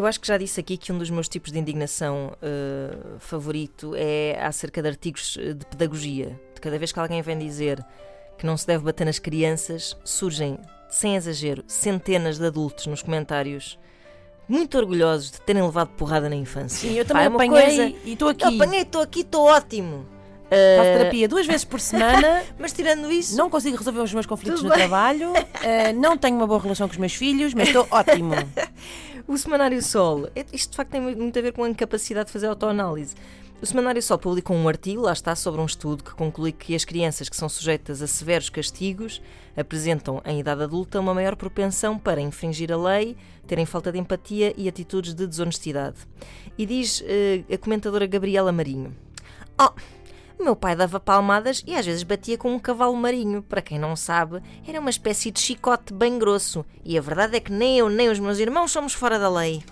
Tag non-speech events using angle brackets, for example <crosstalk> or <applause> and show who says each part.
Speaker 1: Eu acho que já disse aqui que um dos meus tipos de indignação uh, favorito é acerca de artigos de pedagogia. De cada vez que alguém vem dizer que não se deve bater nas crianças, surgem, sem exagero, centenas de adultos nos comentários muito orgulhosos de terem levado porrada na infância.
Speaker 2: Sim, eu também Pá, é apanhei coisa...
Speaker 1: e
Speaker 2: estou aqui.
Speaker 1: Eu apanhei, estou aqui, estou ótimo.
Speaker 2: Faço uh... terapia duas vezes por semana. <laughs>
Speaker 1: mas tirando isso.
Speaker 2: Não consigo resolver os meus conflitos no trabalho. Uh, não tenho uma boa relação com os meus filhos, mas estou <laughs> ótimo.
Speaker 1: O Semanário Sol. É, isto de facto tem muito a ver com a incapacidade de fazer autoanálise. O Semanário Sol publicou um artigo, lá está, sobre um estudo que conclui que as crianças que são sujeitas a severos castigos apresentam, em idade adulta, uma maior propensão para infringir a lei, terem falta de empatia e atitudes de desonestidade. E diz uh, a comentadora Gabriela Marinho: Oh, meu pai dava palmadas e às vezes batia com um cavalo marinho. Para quem não sabe, era uma espécie de chicote bem grosso. E a verdade é que nem eu nem os meus irmãos somos fora da lei.